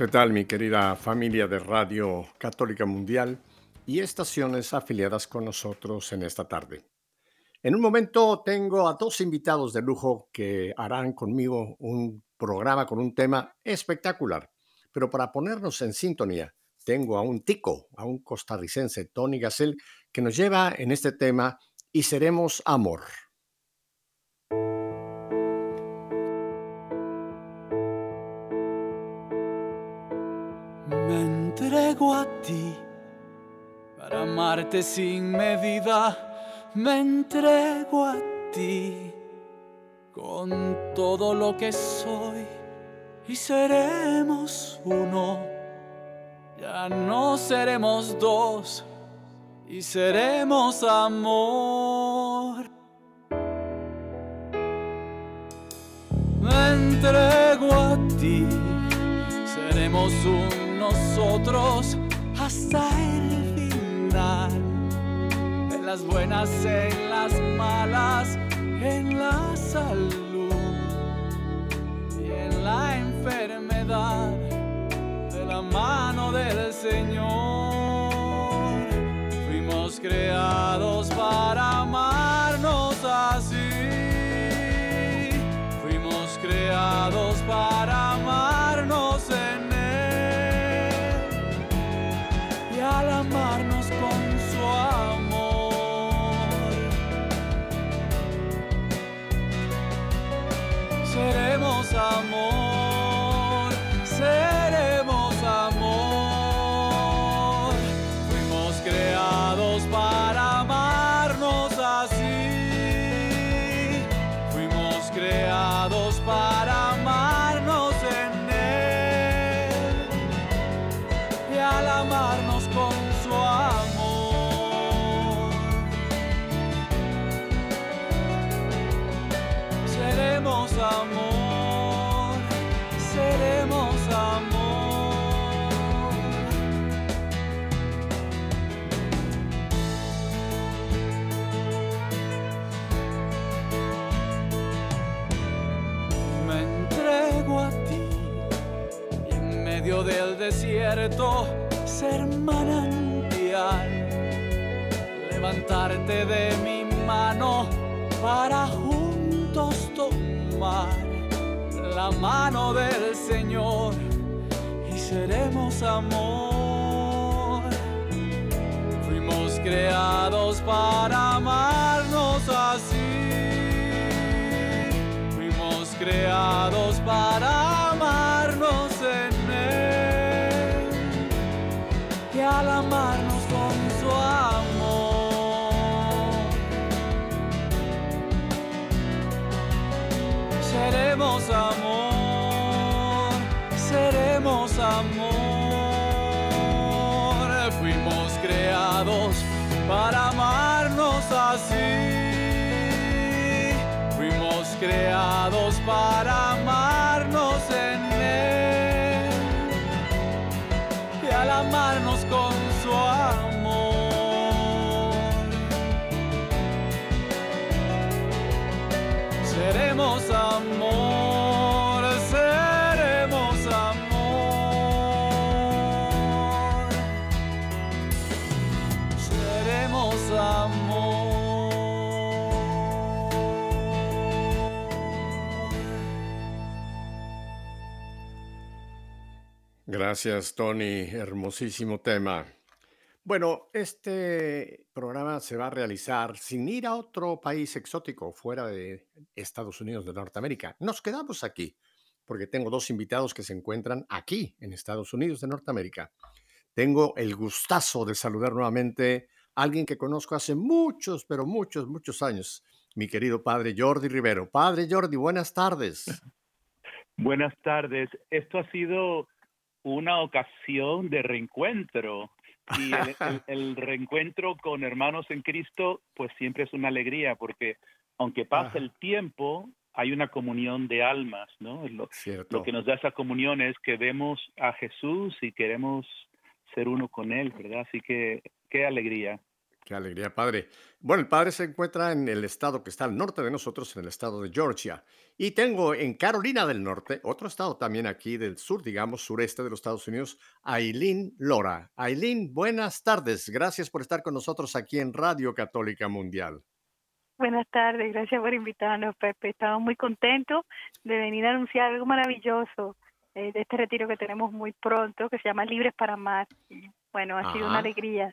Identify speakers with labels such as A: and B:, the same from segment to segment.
A: ¿Qué tal mi querida familia de Radio Católica Mundial y estaciones afiliadas con nosotros en esta tarde? En un momento tengo a dos invitados de lujo que harán conmigo un programa con un tema espectacular. Pero para ponernos en sintonía, tengo a un tico, a un costarricense, Tony Gassel, que nos lleva en este tema y seremos amor.
B: Me entrego a ti para amarte sin medida me entrego a ti con todo lo que soy y seremos uno. Ya no seremos dos y seremos amor. Me entrego a ti, seremos un nosotros hasta el final las buenas, en las malas, en la salud y en la enfermedad, de la mano del Señor. Ser manantial, levantarte de mi mano para juntos tomar la mano del Señor y seremos amor. Fuimos creados para amarnos así. Fuimos creados para creados para
A: Gracias, Tony. Hermosísimo tema. Bueno, este programa se va a realizar sin ir a otro país exótico fuera de Estados Unidos de Norteamérica. Nos quedamos aquí porque tengo dos invitados que se encuentran aquí en Estados Unidos de Norteamérica. Tengo el gustazo de saludar nuevamente a alguien que conozco hace muchos, pero muchos, muchos años, mi querido padre Jordi Rivero. Padre Jordi, buenas tardes.
C: Buenas tardes. Esto ha sido
D: una ocasión de reencuentro. Y el, el- el reencuentro con hermanos en Cristo, pues siempre es una alegría, porque aunque pase el tiempo, hay una comunión de almas, ¿no? Lo, lo que nos da esa comunión es que vemos a Jesús y queremos ser uno con Él, ¿verdad? Así que qué alegría.
A: Qué alegría, padre. Bueno, el padre se encuentra en el estado que está al norte de nosotros, en el estado de Georgia. Y tengo en Carolina del Norte, otro estado también aquí del sur, digamos, sureste de los Estados Unidos, Aileen Lora. Aileen, buenas tardes. Gracias por estar con nosotros aquí en Radio Católica Mundial.
C: Buenas tardes, gracias por invitarnos, Pepe. Estamos muy contentos de venir a anunciar algo maravilloso eh, de este retiro que tenemos muy pronto, que se llama Libres para Amar. Bueno, ha sido una alegría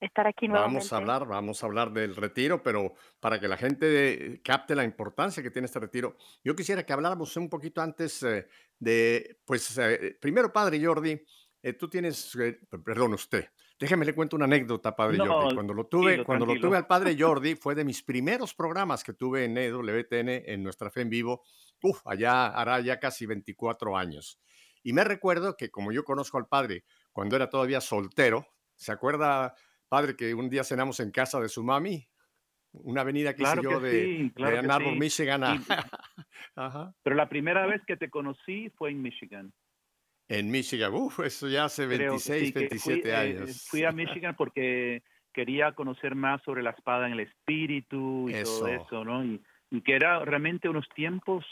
C: estar aquí nuevamente.
A: Vamos a hablar, vamos a hablar del retiro, pero para que la gente capte la importancia que tiene este retiro, yo quisiera que habláramos un poquito antes eh, de, pues, eh, primero, padre Jordi, eh, tú tienes, eh, perdón, usted, déjeme le cuento una anécdota, padre
D: No,
A: Jordi. Cuando lo tuve,
D: tranquilo,
A: cuando lo
D: tranquilo.
A: tuve al padre Jordi, fue de mis primeros programas que tuve en EWTN, en nuestra fe en vivo, uf, allá hará ya casi 24 años. Y me recuerdo que como yo conozco al padre cuando era todavía soltero, ¿se acuerda, padre, que un día cenamos en casa de su mami? Una avenida que
D: Claro
A: hice yo
D: que
A: de,
D: sí, claro
A: de Ann Arbor,
D: sí.
A: Michigan a-
D: Y-
A: Ajá.
D: Pero la primera vez que te conocí fue en Michigan.
A: en Michigan. Uf, eso ya hace
D: Creo,
A: 26,
D: sí, que
A: 27
D: fui, eh,
A: años.
D: fui a Michigan porque quería conocer más sobre la espada en el espíritu y todo
A: Eso.
D: ¿no? Y, y que era realmente unos tiempos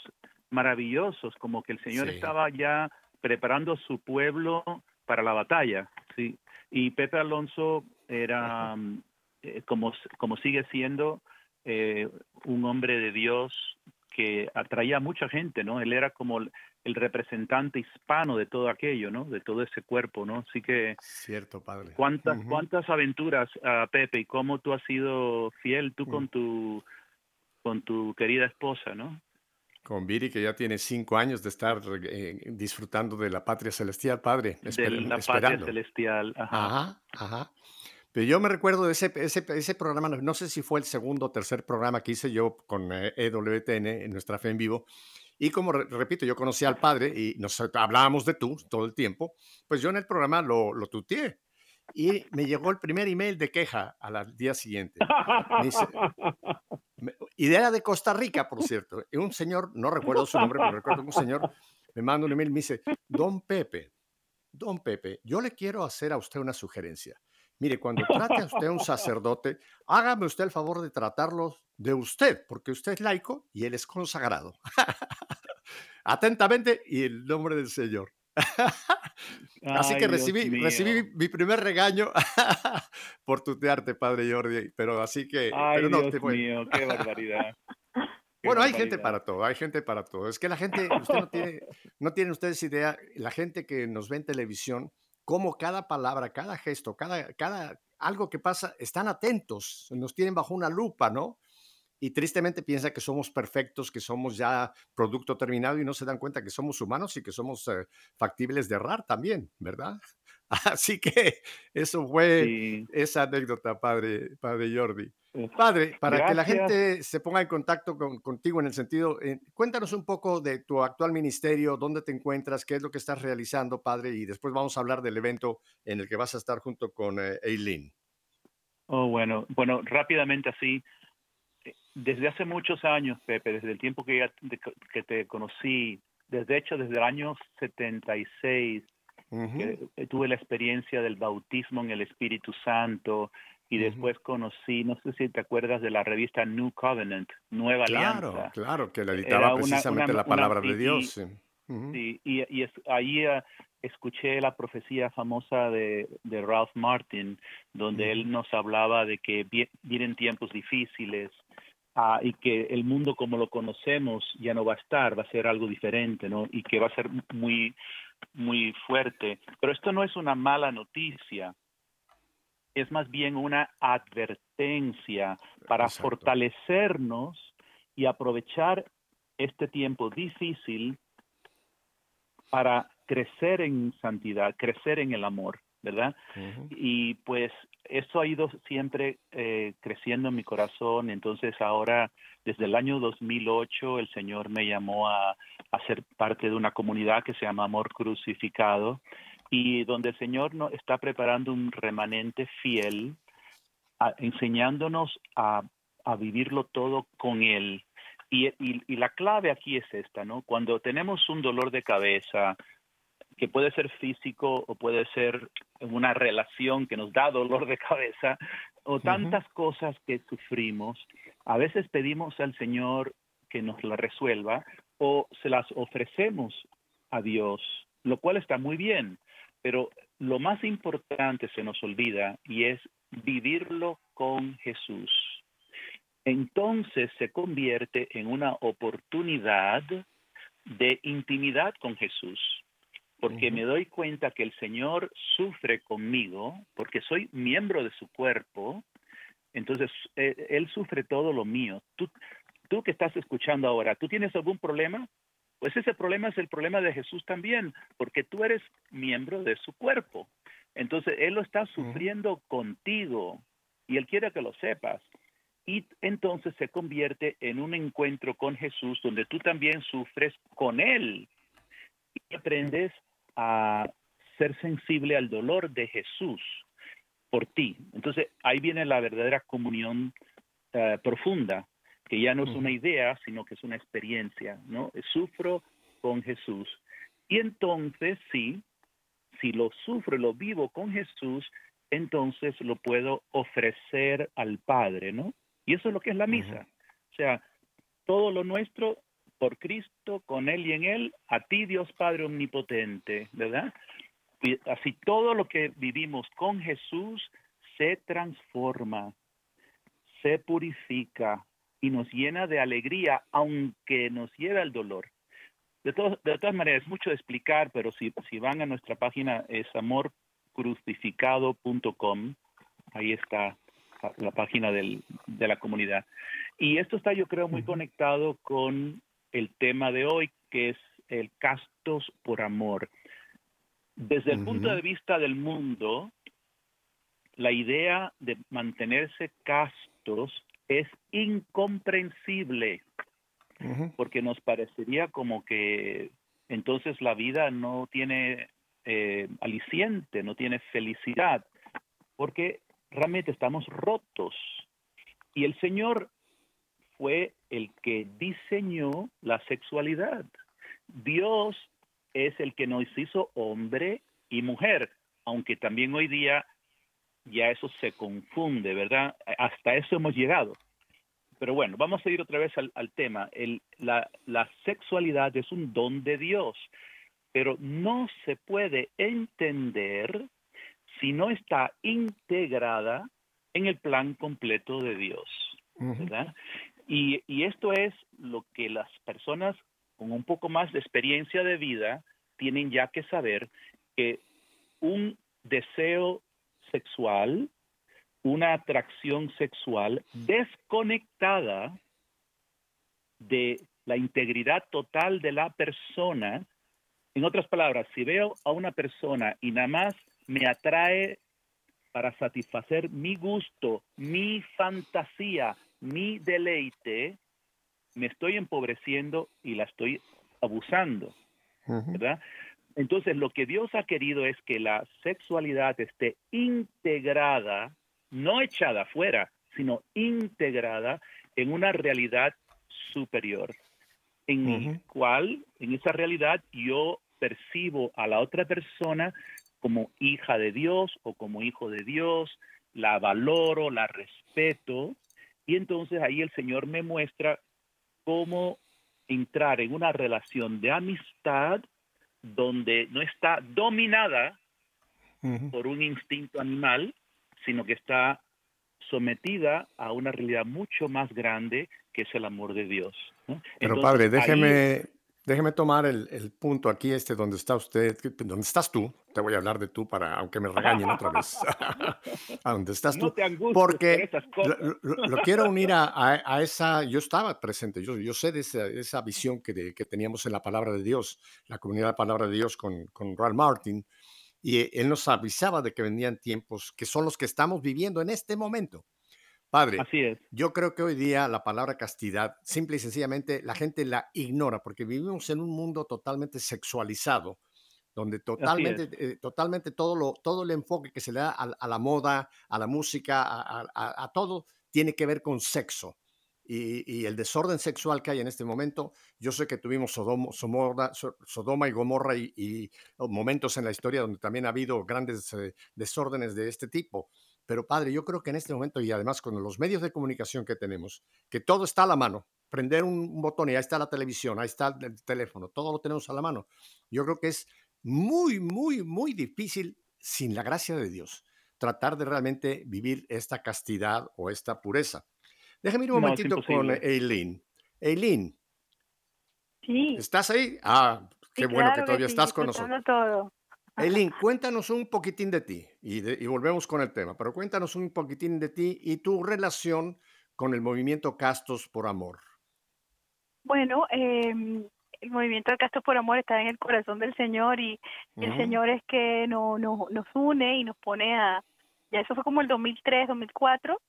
D: maravillosos, como que el Señor estaba ya preparando a su pueblo para la batalla, ¿sí? Y Pepe Alonso era, mm, eh, como, como sigue siendo, eh, un hombre de Dios que atraía a mucha gente, ¿no? Él era como el representante hispano de todo aquello, ¿no? De todo ese cuerpo, ¿no? Así que
A: Cierto, padre.
D: cuántas cuántas aventuras, ah, Pepe, y cómo tú has sido fiel tú
A: Mm.
D: con tu con tu querida esposa, ¿no?
A: Con Viri, que ya tiene cinco años de estar eh, disfrutando de la patria celestial, padre.
D: De
A: esper-
D: la patria
A: esperando.
D: celestial. Ajá.
A: Ajá, ajá. Pero yo me recuerdo ese, ese, ese programa, no- sé si fue el segundo o tercer programa que hice yo con eh, EWTN en nuestra fe en vivo. Y como re- repito, yo conocí al padre y nos hablábamos de tú todo el tiempo, pues yo en el programa lo, lo tuteé. Y me llegó el primer email de queja al día siguiente. dice- Y era de Costa Rica, por cierto. Y un señor, no recuerdo su nombre, pero recuerdo un señor me manda un email y me dice, Don Pepe, Don Pepe, yo le quiero hacer a usted una sugerencia. Mire, cuando trate a usted a un sacerdote, hágame usted el favor de tratarlo de usted, porque usted es laico y él es consagrado. Atentamente y el nombre del Señor. Así que recibí, recibí mi primer regaño por tutearte, padre Jordi, pero así que,
D: Ay,
A: pero no,
D: Dios
A: te
D: mío, qué barbaridad. Qué
A: bueno, hay gente para todo, hay gente para todo. Es que la gente, usted no tiene, no tienen ustedes idea, la gente que nos ve en televisión, cómo cada palabra, cada gesto, cada, cada algo que pasa, están atentos, nos tienen bajo una lupa, ¿no? Y tristemente piensa que somos perfectos, que somos ya producto terminado y no se dan cuenta que somos humanos y que somos eh, factibles de errar también, ¿verdad? Así que eso fue
D: Sí.
A: esa anécdota, padre, padre Jordi. Padre, para que la
D: Gracias.
A: gente se ponga en contacto con- contigo en el sentido, eh, cuéntanos un poco de tu actual ministerio, dónde te encuentras, qué es lo que estás realizando, padre, y después vamos a hablar del evento en el que vas a estar junto con eh, Eileen.
D: Oh, bueno, bueno, rápidamente así. eh, Desde hace muchos años, Pepe, desde el tiempo que, ya te- que te conocí, desde hecho desde el año 76,
A: Ujú.
D: que eh, tuve la experiencia del bautismo en el Espíritu Santo y después conocí, no sé si te acuerdas de la revista New Covenant, Nueva
A: Claro,
D: Alianza.
A: claro, que la editaba precisamente
D: una-
A: la
D: una-
A: palabra
D: y-
A: de Dios.
D: y-
A: sí.
D: Y, y es, ahí eh, escuché la profecía famosa de, de Ralph Martin, donde él nos hablaba de que vie- vienen tiempos difíciles ah, y que el mundo como lo conocemos ya no va a estar, va a ser algo diferente, ¿no? Y que va a ser muy, muy fuerte. Pero esto no es una mala noticia, es más bien una advertencia para
A: Exacto.
D: fortalecernos y aprovechar este tiempo difícil para crecer en santidad, crecer en el amor. ¿verdad? Y pues eso ha ido siempre eh, creciendo en mi corazón. Entonces ahora, desde el año 2008, el Señor me llamó a, a ser parte de una comunidad que se llama Amor Crucificado y donde el Señor no, está preparando un remanente fiel, a- enseñándonos a, a vivirlo todo con Él. Y, y- y la clave aquí es esta, ¿no? Cuando tenemos un dolor de cabeza, que puede ser físico o puede ser una relación que nos da dolor de cabeza, o tantas cosas que sufrimos, a veces pedimos al Señor que nos la resuelva o se las ofrecemos a Dios, lo cual está muy bien, pero lo más importante se nos olvida y es vivirlo con Jesús. Entonces se convierte en una oportunidad de intimidad con Jesús, porque me doy cuenta que el Señor sufre conmigo, porque soy miembro de su cuerpo, entonces eh, Él sufre todo lo mío. Tú, tú que estás escuchando ahora, ¿tú tienes algún problema? Pues ese problema es el problema de Jesús también, porque tú eres miembro de su cuerpo. Entonces Él lo está sufriendo contigo y Él quiere que lo sepas. Y entonces se convierte en un encuentro con Jesús donde tú también sufres con Él y aprendes a ser sensible al dolor de Jesús por ti. Entonces ahí viene la verdadera comunión eh, profunda, que ya no es una idea, sino que es una experiencia, ¿no? Sufro con Jesús. Y entonces sí, si lo sufro, lo vivo con Jesús, entonces lo puedo ofrecer al Padre, ¿no? Y eso es lo que es la misa. O sea, todo lo nuestro por Cristo, con Él y en Él, a ti Dios Padre Omnipotente, ¿verdad? Y así todo lo que vivimos con Jesús se transforma, se purifica y nos llena de alegría, aunque nos lleve al dolor. De, to- de todas maneras, es mucho de explicar, pero si, si van a nuestra página es amorcrucificado.com, ahí está la página del- de la comunidad. Y esto está, yo creo, muy conectado con el tema de hoy, que es el castos por amor. Desde el punto
A: Ujú.
D: de vista del mundo, la idea de mantenerse castos es incomprensible porque nos parecería como que entonces la vida no tiene eh, aliciente, no tiene felicidad, porque realmente estamos rotos. Y el Señor fue el que diseñó la sexualidad. Dios es el que nos hizo hombre y mujer, aunque también hoy día ya eso se confunde, ¿verdad? Hasta eso hemos llegado. Pero bueno, vamos a ir otra vez al, al tema. El- la, la sexualidad es un don de Dios, pero no se puede entender si no está integrada en el plan completo de Dios. ¿verdad? Y, y esto es lo que las personas con un poco más de experiencia de vida tienen ya que saber que un deseo sexual, una atracción sexual desconectada de la integridad total de la persona. En otras palabras, si veo a una persona y nada más me atrae para satisfacer mi gusto, mi fantasía, mi deleite, me estoy empobreciendo y la estoy abusando. ¿verdad? Entonces, lo que Dios ha querido es que la sexualidad esté integrada, no echada afuera, sino integrada en una realidad superior, en el cual, en esa realidad, yo percibo a la otra persona como hija de Dios o como hijo de Dios, la valoro, la respeto, y entonces ahí el Señor me muestra cómo entrar en una relación de amistad donde no está dominada por un instinto animal, sino que está sometida a una realidad mucho más grande que es el amor de Dios. ¿no?
A: Pero
D: Entonces,
A: padre,
D: ahí-
A: déjeme, tomar el, el punto aquí, este, donde está usted, que- donde estás tú. Te voy a hablar de tú para, aunque me regañen otra vez. a donde estás
D: no
A: tú.
D: te angusties
A: Porque
D: por esas
A: lo,
D: cosas.
A: lo- lo quiero unir a, a- a esa, yo estaba presente, yo, yo sé de esa, de esa visión que, de- que teníamos en la palabra de Dios, la comunidad de la palabra de Dios con, con Ralph Martin, y él nos avisaba de que vendían tiempos que son los que estamos viviendo en este momento. Padre,
D: Así es.
A: yo creo que hoy día la palabra castidad, simple y sencillamente, la gente la ignora porque vivimos en un mundo totalmente sexualizado, donde totalmente, eh, totalmente todo, lo, todo el enfoque que se le da a, a la moda, a la música, a, a- a todo, tiene que ver con sexo. Y, y el desorden sexual que hay en este momento, yo sé que tuvimos Sodoma, Somorra- So- Sodoma y Gomorra y, y momentos en la historia donde también ha habido grandes eh, desórdenes de este tipo. Pero padre, yo creo que en este momento y además con los medios de comunicación que tenemos, que todo está a la mano, prender un, botón y ahí está la televisión, ahí está el teléfono, todo lo tenemos a la mano. Yo creo que es muy, muy, muy difícil, sin la gracia de Dios, tratar de realmente vivir esta castidad o esta pureza. Déjame ir un
D: No,
A: momentito con. Eileen. Eileen,
C: Sí.
A: ¿estás ahí? Ah, qué
C: sí,
A: bueno que todavía
C: sí,
A: estás con nosotros.
C: todo.
A: Eileen, cuéntanos un poquitín de ti y, de- y volvemos con el tema, pero cuéntanos un poquitín de ti y tu relación con el movimiento Castos por Amor.
C: Bueno, em, el movimiento de Castos por Amor está en el corazón del Señor y el
A: Ujú.
C: Señor es que no, no- nos une y nos pone a, ya eso fue como el 2003, 2004,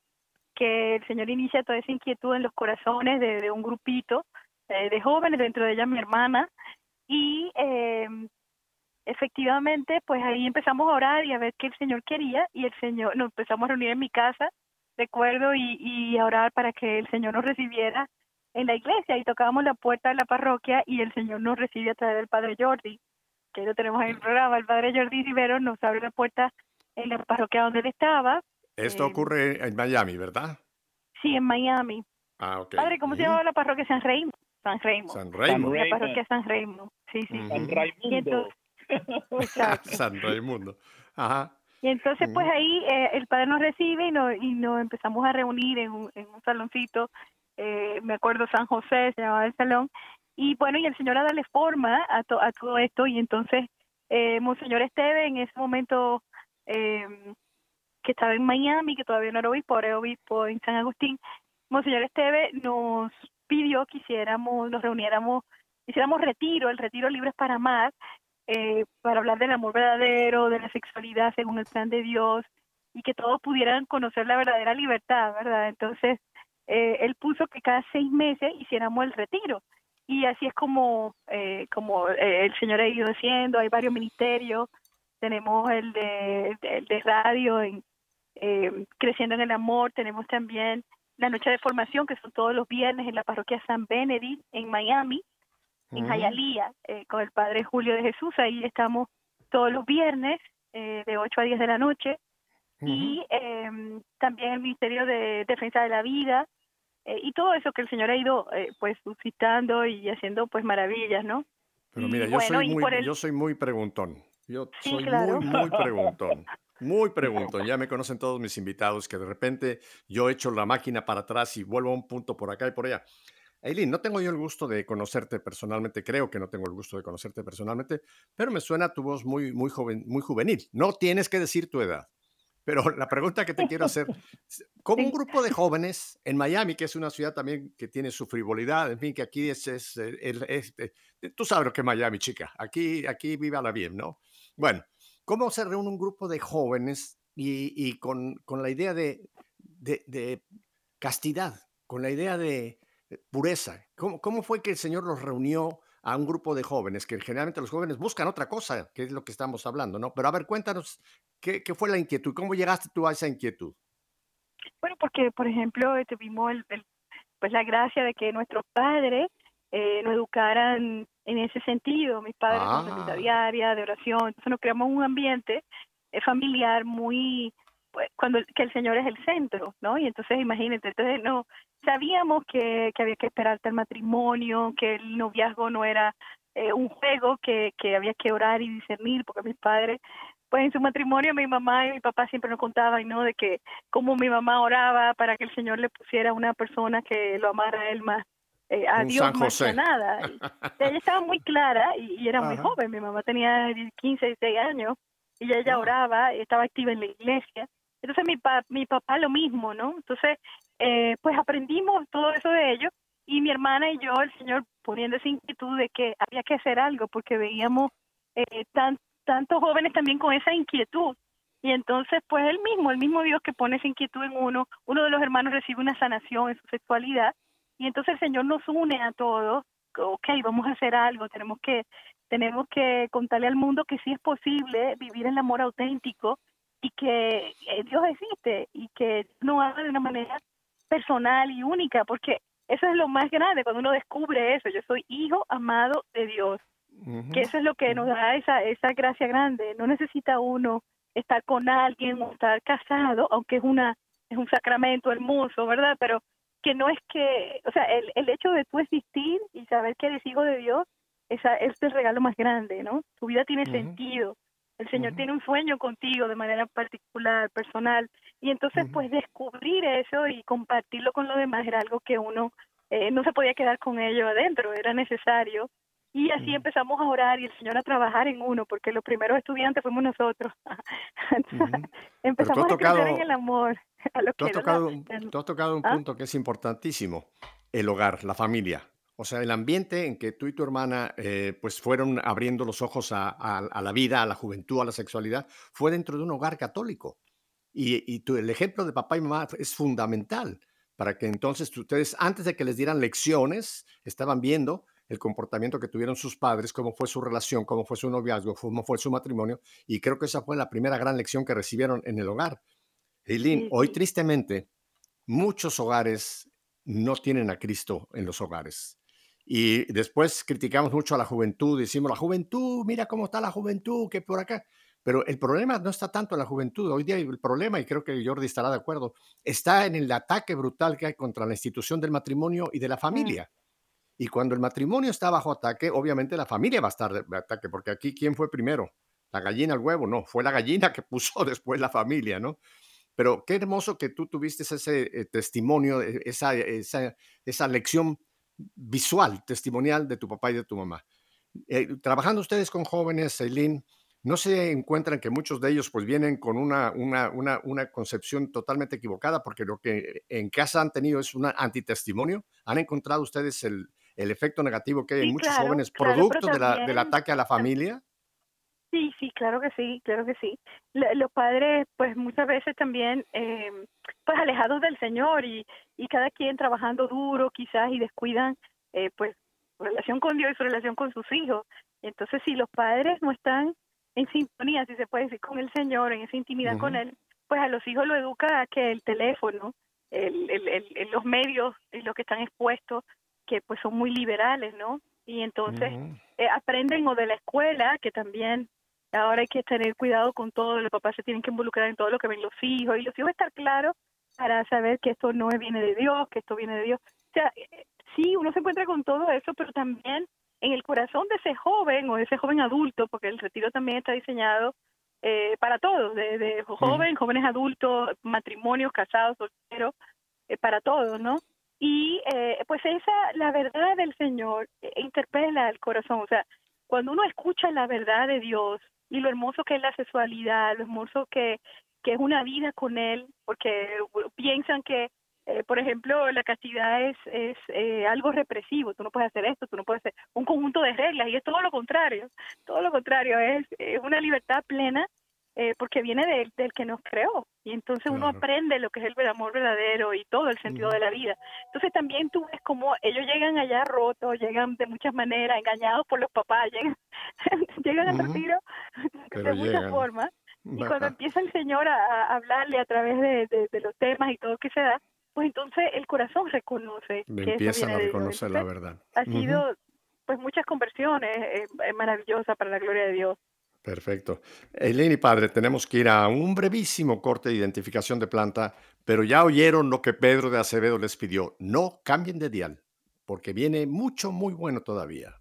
C: que el Señor inicia toda esa inquietud en los corazones de, de un grupito eh, de jóvenes, dentro de ella mi hermana, y em, efectivamente, pues ahí empezamos a orar y a ver qué el Señor quería y el Señor, nos empezamos a reunir en mi casa, recuerdo, y, y a orar para que el Señor nos recibiera en la iglesia y tocábamos la puerta de la parroquia y el Señor nos recibe a través del Padre Jordi, que lo tenemos en el programa, el Padre Jordi Rivero nos abre la puerta en la parroquia donde él estaba,
A: Esto
C: Eh,
A: ocurre en Miami, ¿verdad?
C: sí, en Miami.
A: Ah, ok.
C: Padre, ¿cómo se
A: Ujú.
C: llamaba la parroquia? San Reimo. San Reimo.
A: San.
C: La parroquia San Reimo. Sí, sí.
A: Ujú.
D: San
C: Y
D: Raimundo.
C: entonces, exacto.
A: San Raimundo. Ajá.
C: Y entonces, pues ahí eh, el padre nos recibe y nos, y nos empezamos a reunir en un, en un saloncito. eh, me acuerdo San José, se llamaba el salón. Y bueno, y el Señor a darle forma a, to- a todo esto. Y entonces, eh, Monseñor Esteve, en ese momento eh, que estaba en Miami, que todavía no era obispo, ahora es obispo en San Agustín, Monseñor Esteve nos pidió que hiciéramos, nos reuniéramos, hiciéramos retiro, el retiro Libres para Amar, eh, para hablar del amor verdadero, de la sexualidad según el plan de Dios y que todos pudieran conocer la verdadera libertad, ¿verdad? Entonces, eh, él puso que cada seis meses hiciéramos el retiro. Y así es como, eh, como eh, el Señor ha ido haciendo, hay varios ministerios, tenemos el de, el de radio, en, eh, Creciendo en el Amor, tenemos también la noche de formación, que son todos los viernes en la parroquia San Benedict en Miami, en. Hialeah, eh, con el Padre Julio de Jesús. Ahí estamos todos los viernes eh, de 8 a 10 de la noche. Y eh, también el Ministerio de Defensa de la Vida eh, y todo eso que el Señor ha ido eh, pues suscitando y haciendo pues maravillas, ¿no?
A: Pero mira, yo,
C: bueno,
A: soy muy,
C: el-
A: yo soy muy preguntón. Yo
C: Sí,
A: soy
C: claro.
A: muy, muy preguntón. Muy preguntón. Ya me conocen todos mis invitados que de repente yo echo la máquina para atrás y vuelvo a un punto por acá y por allá. Eileen, no tengo yo el gusto de conocerte personalmente, creo que no tengo el gusto de conocerte personalmente, pero me suena tu voz muy, muy joven, muy juvenil. No tienes que decir tu edad. Pero la pregunta que te quiero hacer, como un grupo de jóvenes en Miami, que es una ciudad también que tiene su frivolidad, en fin, que aquí es, es, eh, el- es- eh, tú sabes lo que es Miami, chica, aquí, aquí la bien, ¿no? Bueno, ¿cómo se reúne un grupo de jóvenes y, y con, con la idea de, de- de castidad, con la idea de pureza? ¿Cómo, ¿Cómo fue que el Señor los reunió a un grupo de jóvenes? Que generalmente los jóvenes buscan otra cosa, que es lo que estamos hablando, ¿no? Pero a ver, cuéntanos, ¿qué, qué fue la inquietud? ¿Cómo llegaste tú a esa inquietud?
C: Bueno, porque por ejemplo eh, tuvimos el, el- pues la gracia de que nuestros padres eh, nos educaran en ese sentido, mis padres
A: Ah.
C: con receta diaria, de oración, entonces nos creamos un ambiente eh, familiar muy, cuando el- que el Señor es el centro, ¿no? Y entonces imagínate, entonces no, sabíamos que, que había que esperar hasta el matrimonio, que el noviazgo no era eh, un juego, que, que había que orar y discernir, porque mis padres, pues en su matrimonio mi mamá y mi papá siempre nos contaban, ¿no? De que cómo mi mamá oraba para que el Señor le pusiera una persona que lo amara a él más, eh, a
A: Un
C: Dios
A: San
C: más que
A: José.
C: nada. Y ella estaba muy clara y, y era muy joven, mi mamá tenía 15, 16 años y ella oraba, y estaba activa en la iglesia. Entonces mi, pa, mi papá lo mismo, ¿no? Entonces, eh, pues aprendimos todo eso de ellos y mi hermana y yo, el Señor poniendo esa inquietud de que había que hacer algo porque veíamos eh, tan, tantos jóvenes también con esa inquietud. Y entonces, pues el mismo, el mismo Dios que pone esa inquietud en uno, uno de los hermanos recibe una sanación en su sexualidad, y entonces el Señor nos une a todos, ok, vamos a hacer algo, tenemos que, tenemos que contarle al mundo que sí es posible vivir el amor auténtico y que eh, Dios existe y que no haga de una manera personal y única, porque eso es lo más grande cuando uno descubre eso, yo soy hijo amado de Dios, que eso es lo que nos da esa, esa gracia grande, no necesita uno estar con alguien o estar casado, aunque es una es un sacramento hermoso, ¿verdad? Pero que no es que, o sea, el, el hecho de tú existir y saber que eres hijo de Dios, esa, es el regalo más grande, ¿no? Tu vida tiene sentido. El Señor tiene un sueño contigo de manera particular, personal. Y entonces, pues, descubrir eso y compartirlo con los demás era algo que uno eh, no se podía quedar con ello adentro, era necesario. Y así empezamos a orar y el Señor a trabajar en uno, porque los primeros estudiantes fuimos nosotros. empezamos a crecer en el amor. A lo
A: Tú has
C: que era
A: tocado,
C: la-
A: tú has tocado un
C: ¿Ah?
A: punto que es importantísimo, el hogar, la familia. O sea, el ambiente en que tú y tu hermana eh, pues fueron abriendo los ojos a, a- a la vida, a la juventud, a la sexualidad, fue dentro de un hogar católico. Y, y el ejemplo de papá y mamá es fundamental para que entonces ustedes, antes de que les dieran lecciones, estaban viendo el comportamiento que tuvieron sus padres, cómo fue su relación, cómo fue su noviazgo, cómo fue su matrimonio. Y creo que esa fue la primera gran lección que recibieron en el hogar. Eileen,
C: Sí,
A: hoy tristemente muchos hogares no tienen a Cristo en los hogares. Y después criticamos mucho a la juventud, decimos, la juventud, mira cómo está la juventud, que por acá. Pero el problema no está tanto en la juventud. Hoy día el problema, y creo que Jordi estará de acuerdo, está en el ataque brutal que hay contra la institución del matrimonio y de la familia. Y cuando el matrimonio está bajo ataque, obviamente la familia va a estar de ataque, porque aquí, ¿quién fue primero? ¿La gallina al huevo? No, fue la gallina que puso después la familia, ¿no? Pero qué hermoso que tú tuviste ese eh, testimonio, eh, esa, esa, esa lección visual, testimonial de tu papá y de tu mamá. Eh, trabajando ustedes con jóvenes, Eileen, ¿no se encuentran que muchos de ellos pues vienen con una, una, una, una concepción totalmente equivocada? Porque lo que en casa han tenido es un antitestimonio. ¿Han encontrado ustedes el, el efecto negativo que hay en muchos
C: claro,
A: jóvenes
C: claro,
A: producto de la- del ataque a la familia?
C: Sí, sí, claro que sí, claro que sí. La- los padres, pues muchas veces también, eh, pues alejados del Señor y, y cada quien trabajando duro quizás y descuidan, eh, pues, su relación con Dios y su relación con sus hijos. Entonces, si los padres no están en sintonía, si se puede decir, con el Señor, en esa intimidad con. Él, pues a los hijos lo educa a que el teléfono, el, el, el- los medios y los que están expuestos, que pues son muy liberales, ¿no? Y entonces eh, aprenden o de la escuela, que también ahora hay que tener cuidado con todo, los papás se tienen que involucrar en todo lo que ven los hijos y los hijos estar claros para saber que esto no viene de Dios, que esto viene de Dios. O sea, eh, sí, uno se encuentra con todo eso, pero también en el corazón de ese joven o de ese joven adulto, porque el retiro también está diseñado eh, para todos, de, de joven, jóvenes adultos, matrimonios, casados, solteros, eh, para todos, ¿no? Y eh, pues esa, la verdad del Señor eh, interpela el corazón, o sea, cuando uno escucha la verdad de Dios y lo hermoso que es la sexualidad, lo hermoso que, que es una vida con Él, porque piensan que, eh, por ejemplo, la castidad es, es eh, algo represivo, tú no puedes hacer esto, tú no puedes hacer un conjunto de reglas, y es todo lo contrario, todo lo contrario, es, es una libertad plena eh, porque viene del, del que nos creó, y entonces uno aprende lo que es el amor verdadero y todo el sentido de la vida. Entonces también tú ves como ellos llegan allá rotos, llegan de muchas maneras, engañados por los papás, llegan, llegan al
A: Ujú.
C: retiro
A: Pero
C: de muchas formas. Y cuando empieza el Señor a, a hablarle a través de, de- de los temas y todo que se da, pues entonces el corazón reconoce que eso
A: Empiezan a reconocer la verdad.
C: Ha sido pues muchas conversiones eh, maravillosas para la gloria de Dios.
A: Perfecto. Eileen y padre, tenemos que ir a un brevísimo corte de identificación de planta, pero ya oyeron lo que Pedro de Acevedo les pidió. No cambien de dial, porque viene mucho, muy bueno todavía.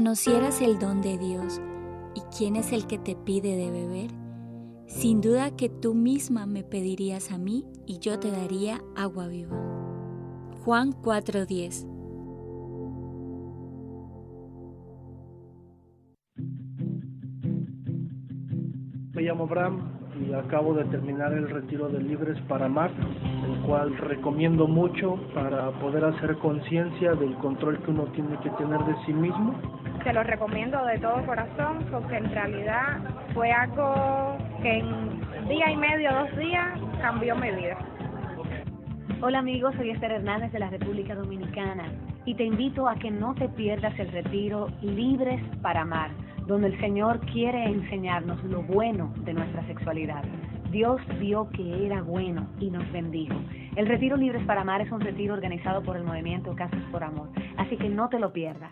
E: conocieras el don de Dios y quién es el que te pide de beber, sin duda que tú misma me pedirías a mí y yo te daría agua viva. Juan 4:10
F: Me llamo Bram y acabo de terminar el retiro de Libres para Amar, el cual recomiendo mucho para poder hacer conciencia del control que uno tiene que tener de sí mismo
G: se lo recomiendo de todo corazón porque en realidad fue algo que en día y medio, dos días, cambió mi vida.
H: Hola amigos, soy Esther Hernández de la República Dominicana y te invito a que no te pierdas el retiro Libres para Amar donde el Señor quiere enseñarnos lo bueno de nuestra sexualidad. Dios vio que era bueno y nos bendijo. El Retiro Libres para Amar es un retiro organizado por el movimiento Casas por Amor, así que no te lo pierdas.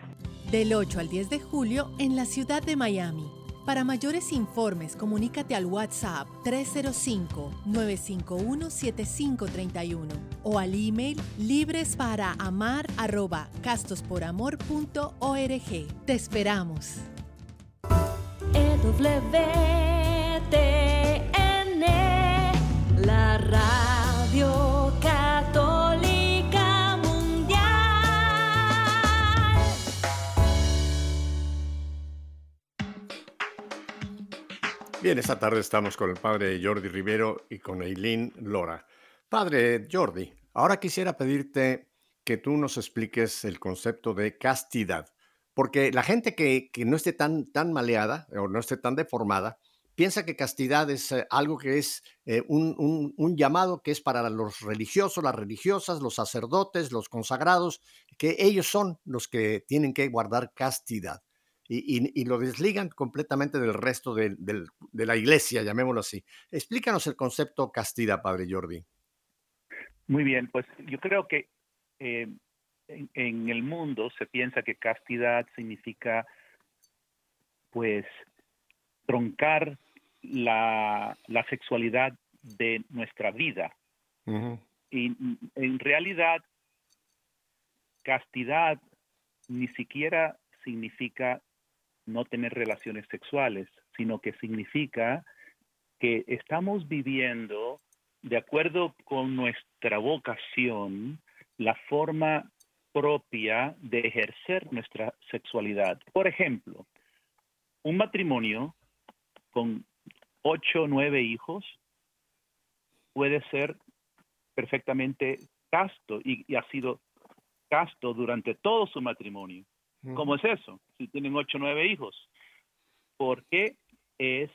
I: Del 8 al 10 de julio en la ciudad de Miami. Para mayores informes, comunícate al WhatsApp 305-951-7531 o al email libresparaamarcastos.por.amor.org. Te esperamos.
J: EWTN, la radio
A: Bien, esta tarde estamos con el padre Jordi Rivero y con Eileen Lora. Padre Jordi, ahora quisiera pedirte que tú nos expliques el concepto de castidad. Porque la gente que, no esté tan, tan maleada o no esté tan deformada, piensa que castidad es eh, algo que es eh, un, llamado que es para los religiosos, las religiosas, los sacerdotes, los consagrados, que ellos son los que tienen que guardar castidad. Y, lo desligan completamente del resto de, la iglesia, llamémoslo así. Explícanos el concepto castidad, Padre Jordi.
D: Muy bien, pues yo creo que eh, en, el mundo se piensa que castidad significa, pues, troncar la, sexualidad de nuestra vida. Y en realidad, castidad ni siquiera significa no tener relaciones sexuales, sino que significa que estamos viviendo de acuerdo con nuestra vocación la forma propia de ejercer nuestra sexualidad. Por ejemplo, un matrimonio con ocho o nueve hijos puede ser perfectamente casto y, ha sido casto durante todo su matrimonio. ¿Cómo es eso? Si tienen ocho o nueve hijos. Porque es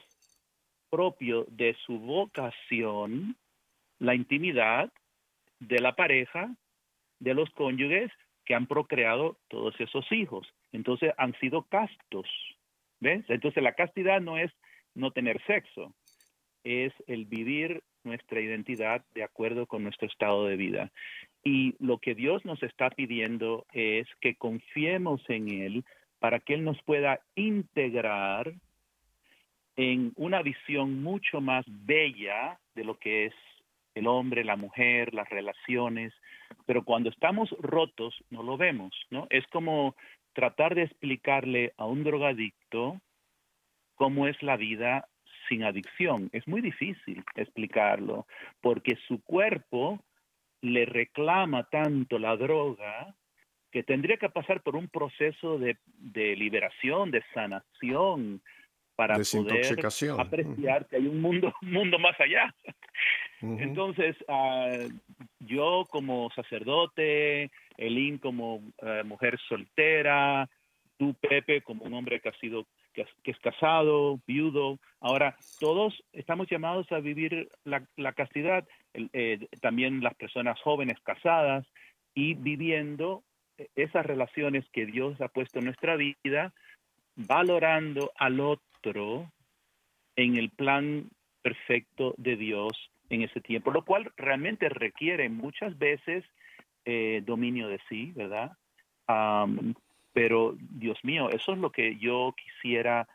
D: propio de su vocación la intimidad de la pareja, de los cónyuges que han procreado todos esos hijos. Entonces han sido castos. ¿Ves? Entonces la castidad no es no tener sexo, es el vivir nuestra identidad de acuerdo con nuestro estado de vida. Y lo que Dios nos está pidiendo es que confiemos en Él para que Él nos pueda integrar en una visión mucho más bella de lo que es el hombre, la mujer, las relaciones, pero cuando estamos rotos no lo vemos, ¿no? Es como tratar de explicarle a un drogadicto cómo es la vida sin adicción. Es muy difícil explicarlo, porque su cuerpo le reclama tanto la droga que tendría que pasar por un proceso de, de liberación, de sanación, para poder apreciar que hay un mundo, un mundo más allá. Entonces, ah, yo como sacerdote, Elin como eh, mujer soltera, tú Pepe como un hombre que ha sido que, es casado, viudo. Ahora, todos estamos llamados a vivir la, la castidad, eh, también las personas jóvenes casadas y viviendo esas relaciones que Dios ha puesto en nuestra vida, valorando al otro en el plan perfecto de Dios en ese tiempo, lo cual realmente requiere muchas veces eh, dominio de sí, ¿verdad? Pero, Dios mío, eso es lo que yo quisiera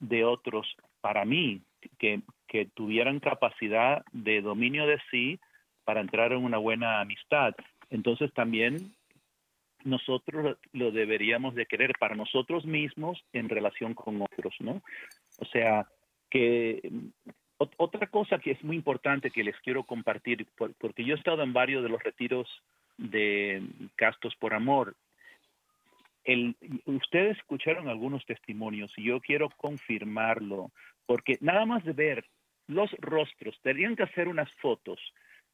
D: de otros para mí, que, tuvieran capacidad de dominio de sí para entrar en una buena amistad. Entonces también nosotros lo deberíamos de querer para nosotros mismos en relación con otros, ¿no? O sea, que otra cosa que es muy importante que les quiero compartir, porque yo he estado en varios de los retiros de Castos por Amor. El, ustedes escucharon algunos testimonios y yo quiero confirmarlo porque nada más de ver los rostros, tenían que hacer unas fotos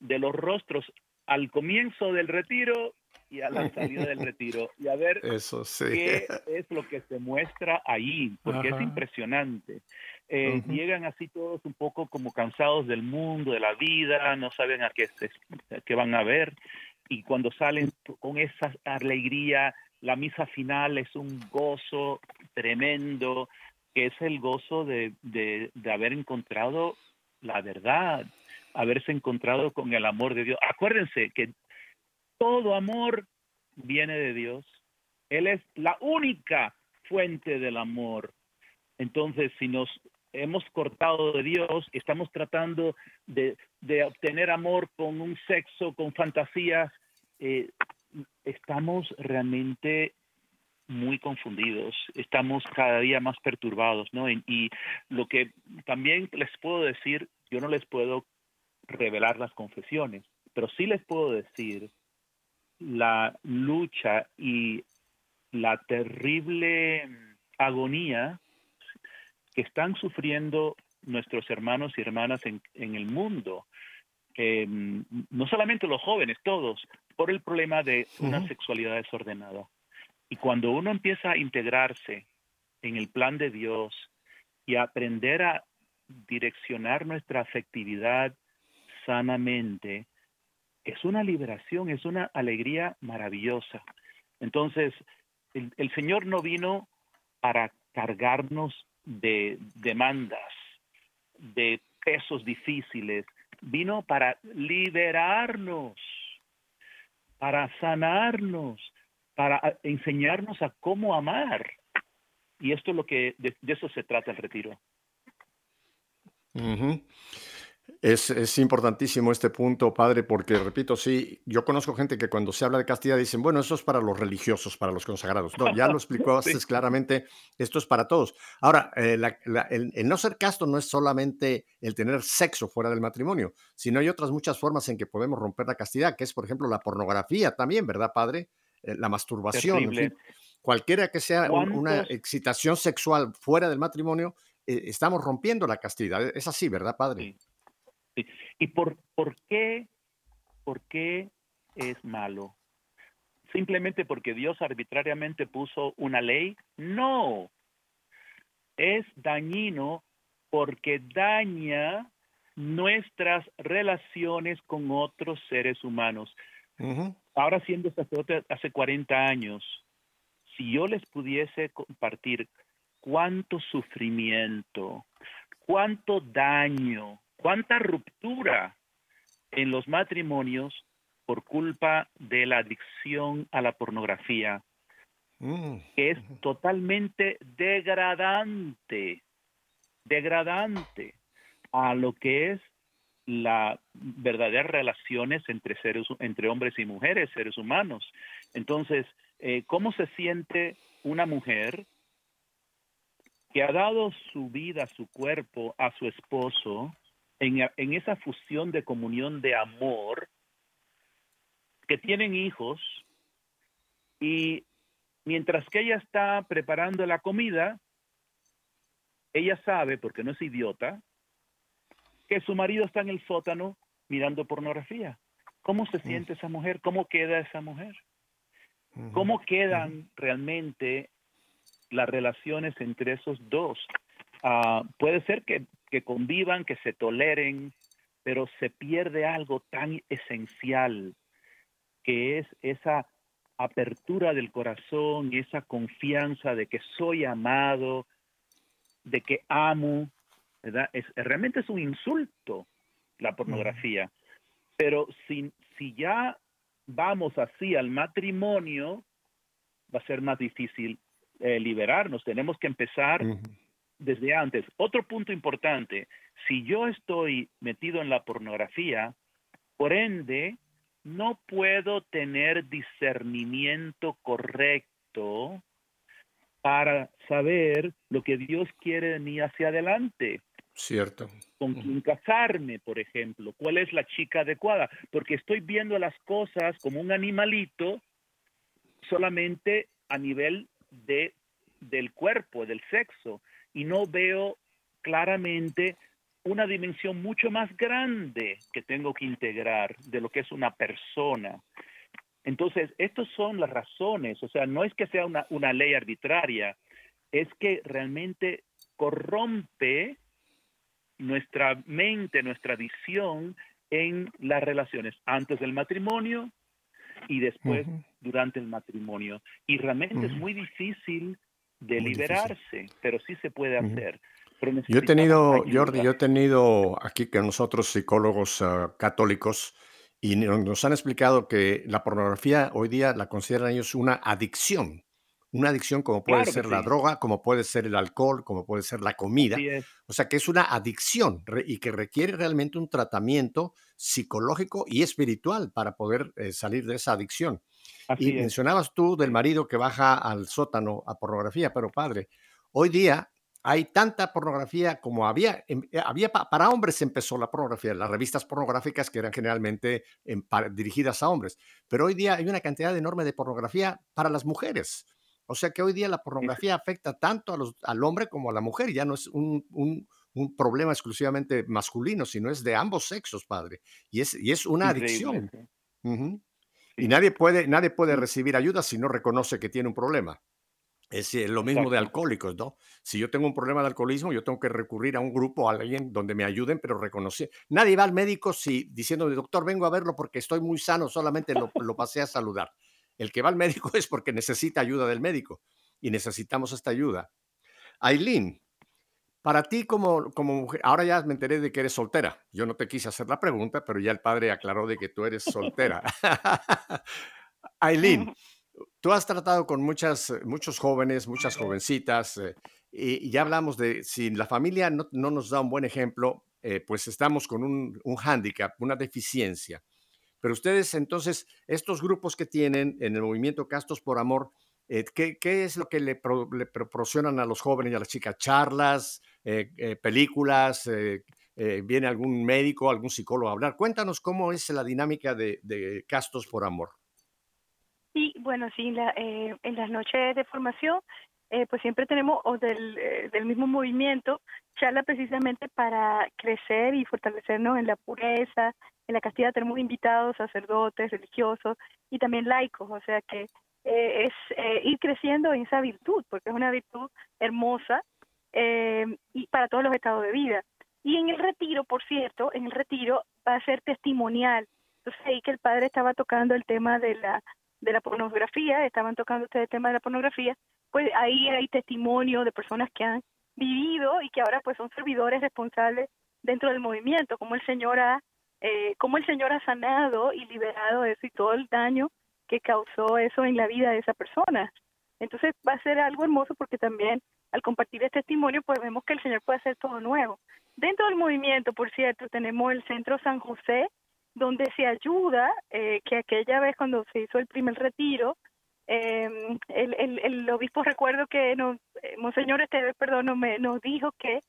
D: de los rostros al comienzo del retiro y a la salida del retiro y a ver
A: Eso sí.
D: qué es lo que se muestra ahí, porque
A: Ajá.
D: es impresionante. Eh,
A: Ujú.
D: Llegan así todos un poco como cansados del mundo, de la vida, no saben a qué, se, a qué van a ver y cuando salen con esa alegría, la misa final es un gozo tremendo, que es el gozo de, de, haber encontrado la verdad, haberse encontrado con el amor de Dios. Acuérdense que todo amor viene de Dios. Él es la única fuente del amor. Entonces, si nos hemos cortado de Dios, estamos tratando de, de obtener amor con un sexo, con fantasías, eh, estamos realmente muy confundidos, estamos cada día más perturbados, ¿no? Y, lo que también les puedo decir, yo no les puedo revelar las confesiones, pero sí les puedo decir la lucha y la terrible agonía que están sufriendo nuestros hermanos y hermanas en, en el mundo. Eh, no solamente los jóvenes, todos, por el problema de una sexualidad desordenada. Y cuando uno empieza a integrarse en el plan de Dios y a aprender a direccionar nuestra afectividad sanamente, es una liberación, es una alegría maravillosa. Entonces, el, el Señor no vino para cargarnos de demandas, de pesos difíciles, vino para liberarnos, para sanarnos, para enseñarnos a cómo amar. Y esto es lo que, de, eso se trata el retiro.
A: Es, es importantísimo este punto, padre, porque repito, sí, yo conozco gente que cuando se habla de castidad dicen, bueno, eso es para los religiosos, para los consagrados. No, ya lo explicó
D: Sí.
A: claramente, esto es para todos. Ahora, eh, la- la- el, el no ser casto no es solamente el tener sexo fuera del matrimonio, sino hay otras muchas formas en que podemos romper la castidad, que es, por ejemplo, la pornografía también, ¿verdad, padre? Eh, la masturbación, en
D: Terrible.
A: fin, cualquiera que sea un- una
D: ¿Cuántos-
A: excitación sexual fuera del matrimonio, eh, estamos rompiendo la castidad. Es así, ¿verdad, padre?
D: Sí. Sí. ¿Y por, por qué? ¿Por qué es malo? ¿Simplemente porque Dios arbitrariamente puso una ley? No. Es dañino porque daña nuestras relaciones con otros seres humanos. Ahora siendo sacerdote hace 40 años, si yo les pudiese compartir cuánto sufrimiento, cuánto daño, cuánta ruptura en los matrimonios por culpa de la adicción a la pornografía,
A: Mm.
D: que es totalmente degradante, degradante a lo que es la verdaderas relaciones entre seres entre hombres y mujeres, seres humanos. Entonces, eh, ¿cómo se siente una mujer que ha dado su vida, su cuerpo a su esposo en, en esa fusión de comunión de amor, que tienen hijos y mientras que ella está preparando la comida, ella sabe, porque no es idiota, que su marido está en el sótano mirando pornografía. ¿Cómo se siente esa mujer? ¿Cómo queda esa mujer? ¿Cómo quedan realmente las relaciones entre esos dos? Ah, puede ser que, que convivan, que se toleren, pero se pierde algo tan esencial que es esa apertura del corazón y esa confianza de que soy amado, de que amo, ¿verdad? Es, realmente es un insulto la pornografía. Pero si, si ya vamos así al matrimonio, va a ser más difícil eh, liberarnos. Tenemos que empezar desde antes. Otro punto importante, si yo estoy metido en la pornografía, por ende, no puedo tener discernimiento correcto para saber lo que Dios quiere de mí hacia adelante.
A: Cierto.
D: Con quién casarme, por ejemplo. ¿Cuál es la chica adecuada? Porque estoy viendo las cosas como un animalito solamente a nivel de, del cuerpo, del sexo, y no veo claramente una dimensión mucho más grande que tengo que integrar de lo que es una persona. Entonces, estas son las razones, o sea, no es que sea una, una ley arbitraria, es que realmente corrompe nuestra mente, nuestra visión en las relaciones antes del matrimonio y después durante el matrimonio. Y realmente es muy difícil de
A: Muy
D: liberarse, pero sí se puede hacer.
A: Yo he tenido,
D: ayuda.
A: Jordi, yo he tenido aquí con nosotros psicólogos ah, católicos y no- nos han explicado que la pornografía hoy día la consideran ellos una adicción. Una adicción como puede
D: Claro que
A: ser la droga, como puede ser el alcohol, como puede ser la comida. O sea que es una adicción y que requiere realmente un tratamiento psicológico y espiritual para poder eh, salir de esa adicción.
D: Así
A: Y
D: es.
A: mencionabas tú del marido que baja al sótano a pornografía, pero padre, hoy día hay tanta pornografía como había, em, eh, había pa- para hombres empezó la pornografía, las revistas pornográficas que eran generalmente em, pa- dirigidas a hombres, pero hoy día hay una cantidad enorme de pornografía para las mujeres. O sea que hoy día la pornografía afecta tanto a los- al hombre como a la mujer, ya no es un, un- un problema exclusivamente masculino, sino es de ambos sexos, padre. Y es, y es una adicción.
D: Increíble.
A: Ujú. Y nadie puede, nadie puede recibir ayuda si no reconoce que tiene un problema. Es lo mismo de alcohólicos, ¿no? Si yo tengo un problema de alcoholismo, yo tengo que recurrir a un grupo, a alguien donde me ayuden, pero reconocer. Nadie va al médico si diciéndole, doctor, vengo a verlo porque estoy muy sano, solamente lo, lo pasé a saludar. El que va al médico es porque necesita ayuda del médico y necesitamos esta ayuda. Aileen, para ti como, como mujer, ahora ya me enteré de que eres soltera. Yo no te quise hacer la pregunta, pero ya el padre aclaró de que tú eres soltera. Aileen, tú has tratado con muchas, eh, muchos jóvenes, muchas jovencitas, eh, y, y ya hablamos de si la familia no, no nos da un buen ejemplo, eh, pues estamos con un, un hándicap, una deficiencia. Pero ustedes, entonces, estos grupos que tienen en el movimiento Castos por Amor, eh, ¿qué, qué es lo que le, pro- le proporcionan a los jóvenes y a las chicas? ¿Charlas, eh, eh, películas? eh, eh, ¿Viene algún médico, algún psicólogo a hablar? Cuéntanos cómo es la dinámica de, de Castos por Amor.
C: Sí, bueno, sí, la, eh, en las noches de formación, pues siempre tenemos, o del, del mismo movimiento, charla precisamente para crecer y fortalecernos en la pureza, en la castidad. Tenemos invitados, sacerdotes, religiosos y también laicos, o sea que eh, es eh, ir creciendo en esa virtud, porque es una virtud hermosa eh, y para todos los estados de vida. Y en el retiro, por cierto, en el retiro va a ser testimonial. Entonces ahí que el padre estaba tocando el tema de la de la pornografía, estaban tocando ustedes el tema de la pornografía, pues ahí hay testimonio de personas que han vivido y que ahora pues son servidores responsables dentro del movimiento, como el Señor ha, eh, como el Señor ha sanado y liberado eso y todo el daño que causó eso en la vida de esa persona. Entonces va a ser algo hermoso porque también al compartir el testimonio pues vemos que el Señor puede hacer todo nuevo. Dentro del movimiento, por cierto, tenemos el Centro San José, donde se ayuda, eh, que aquella vez cuando se hizo el primer retiro, eh, el, obispo recuerdo que nos, eh, Monseñor Esteves, perdón, me- nos dijo que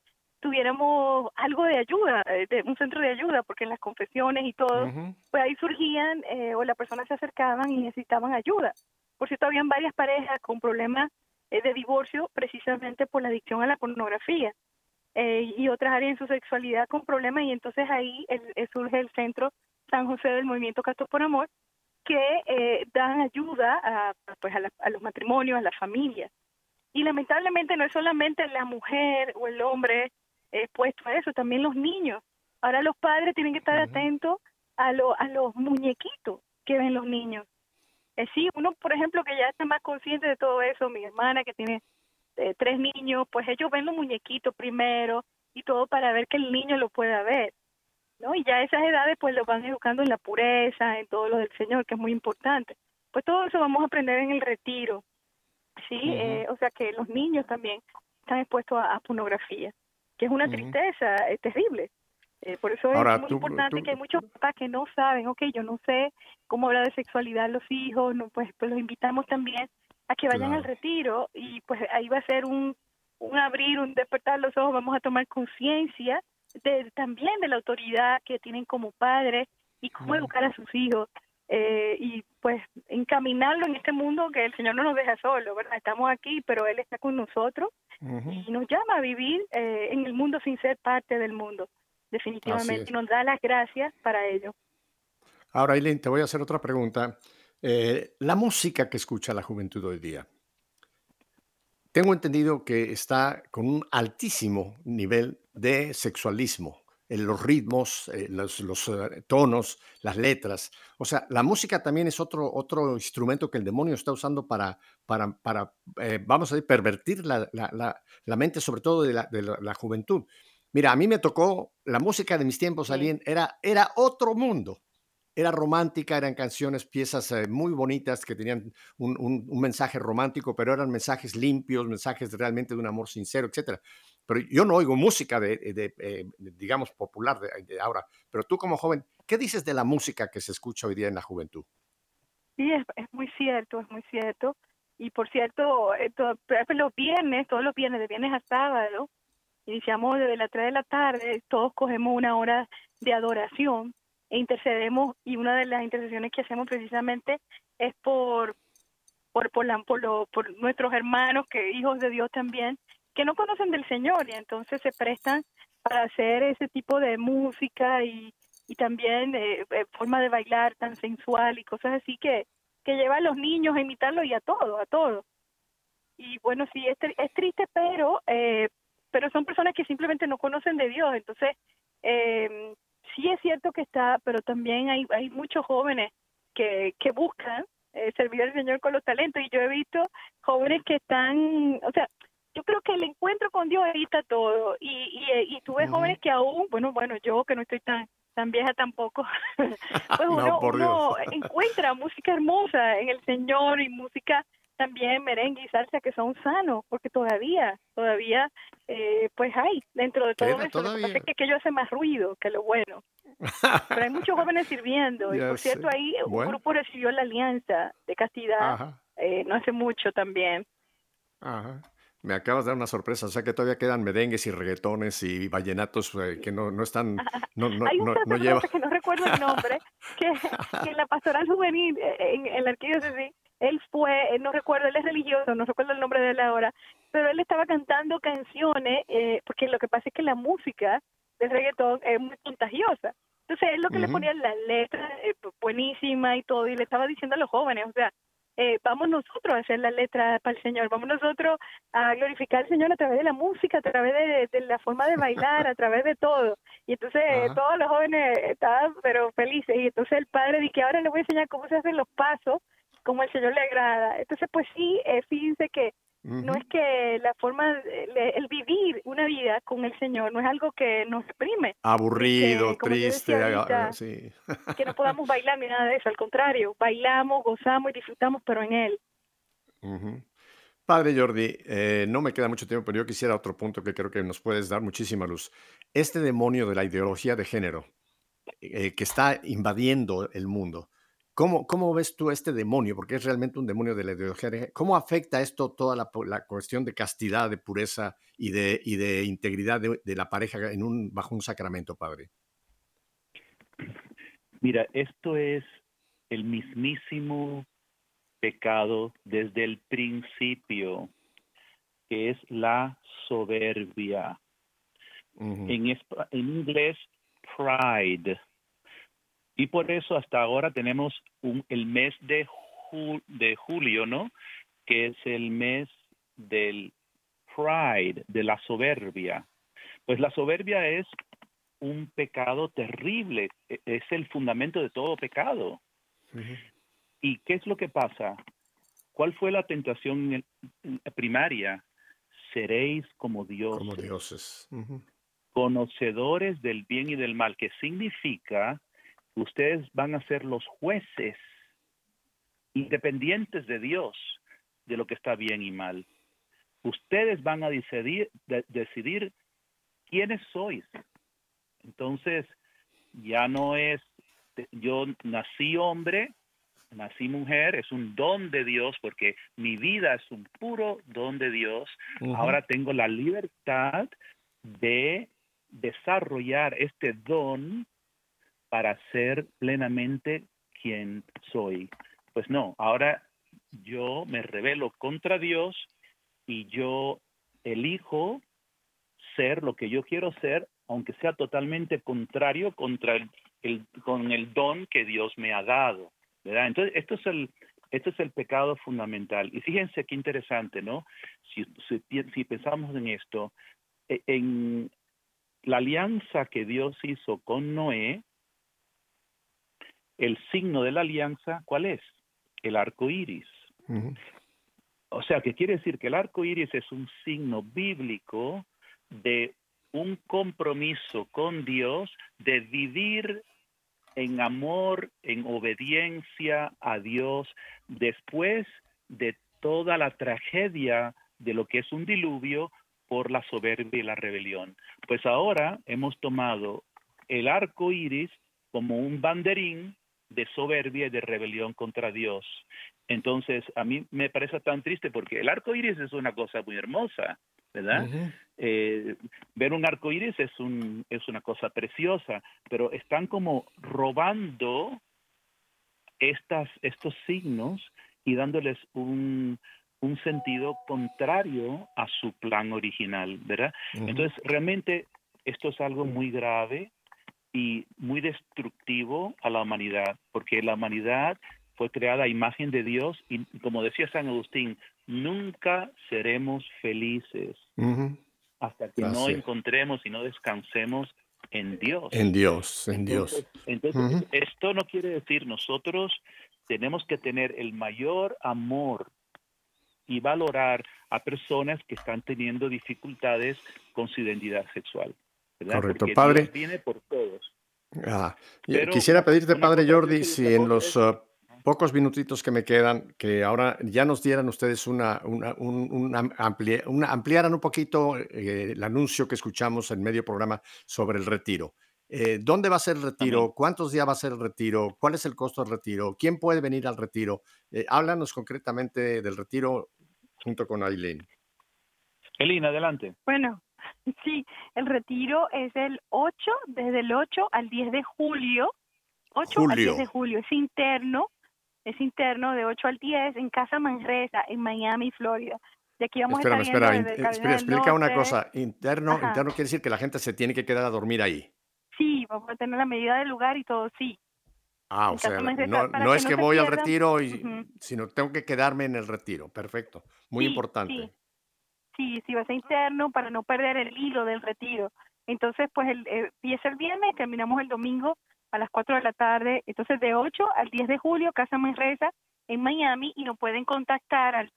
C: tuviéramos algo de ayuda, eh, de un centro de ayuda, porque en las confesiones y todo, pues ahí surgían eh, o las personas se acercaban y necesitaban ayuda. Por cierto, habían varias parejas con problemas eh, de divorcio precisamente por la adicción a la pornografía eh, y otras áreas en su sexualidad con problemas y entonces ahí el- el- surge el centro San José del Movimiento Castos por Amor que eh, dan ayuda a, pues a, la- a los matrimonios, a las familias. Y lamentablemente no es solamente la mujer o el hombre expuesto a eso, también los niños. Ahora los padres tienen que estar atentos a, lo, a los muñequitos que ven los niños. Eh, sí, uno, por ejemplo, que ya está más consciente de todo eso, mi hermana que tiene eh, tres niños, pues ellos ven los muñequitos primero y todo para ver que el niño lo pueda ver, ¿no? Y ya a esas edades pues los van educando en la pureza, en todo lo del Señor, que es muy importante. Pues todo eso vamos a aprender en el retiro, ¿sí? Eh, o sea que los niños también están expuestos a, a pornografía, que es una tristeza es terrible. Eh, por eso
A: Ahora,
C: es muy
A: tú-
C: importante
A: tú-
C: que hay muchos papás que no saben, ok, yo no sé cómo hablar de sexualidad a los hijos, no, pues, pues los invitamos también a que vayan al retiro y pues ahí va a ser un, un abrir, un despertar los ojos, vamos a tomar conciencia de, también de la autoridad que tienen como padres y cómo educar a sus hijos. Eh, y pues encaminarlo en este mundo que el Señor no nos deja solo, ¿verdad? Estamos aquí, pero Él está con nosotros y nos llama a vivir eh, en el mundo sin ser parte del mundo, definitivamente, nos da las gracias para ello.
A: Ahora, Aileen, te voy a hacer otra pregunta. Eh, la música que escucha la juventud hoy día, tengo entendido que está con un altísimo nivel de sexualismo los ritmos, eh, los, los, eh, tonos, las letras. O sea, la música también es otro, otro instrumento que el demonio está usando para, para, para eh, vamos a decir, pervertir la, la- la- la mente, sobre todo de, la, de la- juventud. Mira, a mí me tocó, la música de mis tiempos, era, era otro mundo. Era romántica, eran canciones, piezas eh, muy bonitas que tenían un, un- un mensaje romántico, pero eran mensajes limpios, mensajes realmente de un amor sincero, etcétera. Pero yo no oigo música de, de, eh, digamos, popular de, de ahora. Pero tú como joven, ¿qué dices de la música que se escucha hoy día en la juventud?
C: Sí, es, muy cierto, es muy cierto. Y por cierto, eh, to- pues, los viernes, todos los viernes, de viernes a sábado, iniciamos desde las 3 de la tarde, todos cogemos una hora de adoración e intercedemos y una de las intercesiones que hacemos precisamente es por por por, lo- por nuestros hermanos que hijos de Dios también que no conocen del Señor y entonces se prestan para hacer ese tipo de música y, y también eh, eh, forma de bailar tan sensual y cosas así que que lleva a los niños a imitarlo y a todo, a todo. Y bueno, sí, es, es triste, pero eh, pero son personas que simplemente no conocen de Dios. Entonces, eh, sí es cierto que está, pero también hay, hay muchos jóvenes que, que buscan eh, servir al Señor con los talentos. Y yo he visto jóvenes que están, o sea, yo creo que el encuentro con Dios evita todo. Y, y, eh, y tú ves jóvenes que aún, bueno, bueno, yo que no estoy tan tan vieja tampoco, pues
A: No,
C: uno, encuentra música hermosa en el Señor y música también merengue y salsa que son sanos, porque todavía, todavía, eh, pues hay dentro de todo eso. Lo que pasa es que aquello hace más ruido que lo bueno. Pero hay muchos jóvenes sirviendo. y por cierto,
A: sé.
C: ahí un grupo recibió la alianza de castidad eh, no hace mucho también.
A: Ajá. Me acabas de dar una sorpresa, o sea que todavía quedan merengues y reggaetones y vallenatos eh, que no, no están, no, no,
C: Hay un
A: no, no lleva.
C: que no recuerdo el nombre, que, que en la pastoral juvenil, eh, en, en la arquidiócesis, él fue, eh, no recuerdo, él es religioso, no recuerdo el nombre de él ahora, pero él estaba cantando canciones, eh, porque lo que pasa es que la música del reggaetón es muy contagiosa. Entonces él lo que le
K: Ujú.
C: ponía la letra eh, buenísima y todo, y le estaba diciendo a los jóvenes, o sea, eh, vamos nosotros a hacer la letra para el Señor, vamos nosotros a glorificar al Señor a través de la música, a través de, de la forma de bailar, a través de todo. Y entonces
K: Ajá.
C: todos los jóvenes estaban pero felices. Y entonces el padre dice que ahora le voy a enseñar cómo se hacen los pasos, como el Señor le agrada. Entonces pues sí, eh, fíjense que no es que la forma, el, el vivir una vida con el Señor no es algo que nos reprime,
A: Aburrido,
C: que, yo
A: triste,
C: decía ahorita,
A: sí.
C: que no podamos bailar ni nada de eso. Al contrario, bailamos, gozamos y disfrutamos, pero en Él.
A: Padre Jordi, eh, no me queda mucho tiempo, pero yo quisiera otro punto que creo que nos puedes dar muchísima luz. Este demonio de la ideología de género eh, que está invadiendo el mundo, ¿cómo, ¿cómo ves tú este demonio? Porque es realmente un demonio de la ideología. ¿Cómo afecta esto toda la, cuestión de castidad, de pureza y de, y de integridad de, de la pareja en un, bajo un sacramento, Padre?
D: Mira, esto es el mismísimo pecado desde el principio, que es la soberbia. en, en inglés, pride. Y por eso hasta ahora tenemos un, el mes de, ju- de julio, ¿no? Que es el mes del pride, de la soberbia. Pues la soberbia es un pecado terrible, e- es el fundamento de todo pecado. ¿Y qué es lo que pasa? ¿Cuál fue la tentación en- primaria? Seréis como Dios.
A: Como dioses.
D: Conocedores del bien y del mal, que significa ustedes van a ser los jueces independientes de Dios de lo que está bien y mal. Ustedes van a decidir, de- decidir quiénes sois. Entonces, ya no es, yo nací hombre, nací mujer, es un don de Dios porque mi vida es un puro don de Dios. Ahora tengo la libertad de desarrollar este don para ser plenamente quien soy. Pues no, ahora yo me rebelo contra Dios y yo elijo ser lo que yo quiero ser, aunque sea totalmente contrario contra el, con el don que Dios me ha dado. ¿verdad? Entonces, esto es el, esto es el pecado fundamental. Y fíjense qué interesante, ¿no? Si pensamos en esto, e- en la alianza que Dios hizo con Noé, el signo de la alianza, ¿cuál es? El arco iris. O sea, que quiere decir que el arco iris es un signo bíblico de un compromiso con Dios de vivir en amor, en obediencia a Dios, después de toda la tragedia de lo que es un diluvio por la soberbia y la rebelión. Pues ahora hemos tomado el arco iris como un banderín de soberbia y de rebelión contra Dios. Entonces, a mí me parece tan triste porque el arco iris es una cosa muy hermosa, ¿verdad? Eh, ver un arco iris es, un, es una cosa preciosa, pero están como robando estas, estos signos y dándoles un, un sentido contrario a su plan original, ¿verdad? Entonces, realmente esto es algo muy grave y muy destructivo a la humanidad, porque la humanidad fue creada a imagen de Dios y como decía San Agustín, nunca seremos felices hasta que no
A: Así
D: encontremos y no descansemos en Dios.
A: En Dios, en Dios.
D: Entonces, esto no quiere decir nosotros tenemos que tener el mayor amor y valorar a personas que están teniendo dificultades con su identidad sexual. ¿Verdad?
A: Correcto.
D: Porque
A: Padre.
D: Dios viene por todos.
A: Ah,
D: Pero
A: quisiera pedirte, Padre Jordi, si en los uh, pocos minutitos que me quedan, que ahora ya nos dieran ustedes una, una, un- una amplia- una- ampliaran un poquito eh, el anuncio que escuchamos en medio programa sobre el retiro. Eh, ¿Dónde va a ser el retiro? ¿Cuántos días va a ser el retiro? ¿Cuál es el costo del retiro? ¿Quién puede venir al retiro? Eh, háblanos concretamente del retiro junto con Aileen.
D: Elina, adelante.
C: Bueno, sí, el retiro es el 8, desde el 8 al 10 de julio. 8 al 10 de
A: Julio.
C: julio, es interno, es interno de 8 al 10 en Casa Manresa, en Miami, Florida. De aquí vamos
A: Espera,
C: a estar
A: espera,
C: desde
A: espera,
C: del
A: explica una cosa. Interno,
C: Ajá.
A: interno quiere decir que la gente se tiene que quedar a dormir ahí.
C: Sí, vamos a tener la medida del lugar y todo, sí.
A: Ah, o sea, no, no
C: que
A: es que voy al retiro, y,
C: Ujú.
A: sino tengo que quedarme en el retiro. Perfecto. Muy
C: Sí,
A: importante.
C: sí. Sí, sí, va a ser interno para no perder el hilo del retiro. Entonces, pues el, eh, empieza el viernes y terminamos el domingo a las 4 de la tarde. Entonces, de 8 al 10 de julio, Casa Manresa en Miami y nos pueden contactar al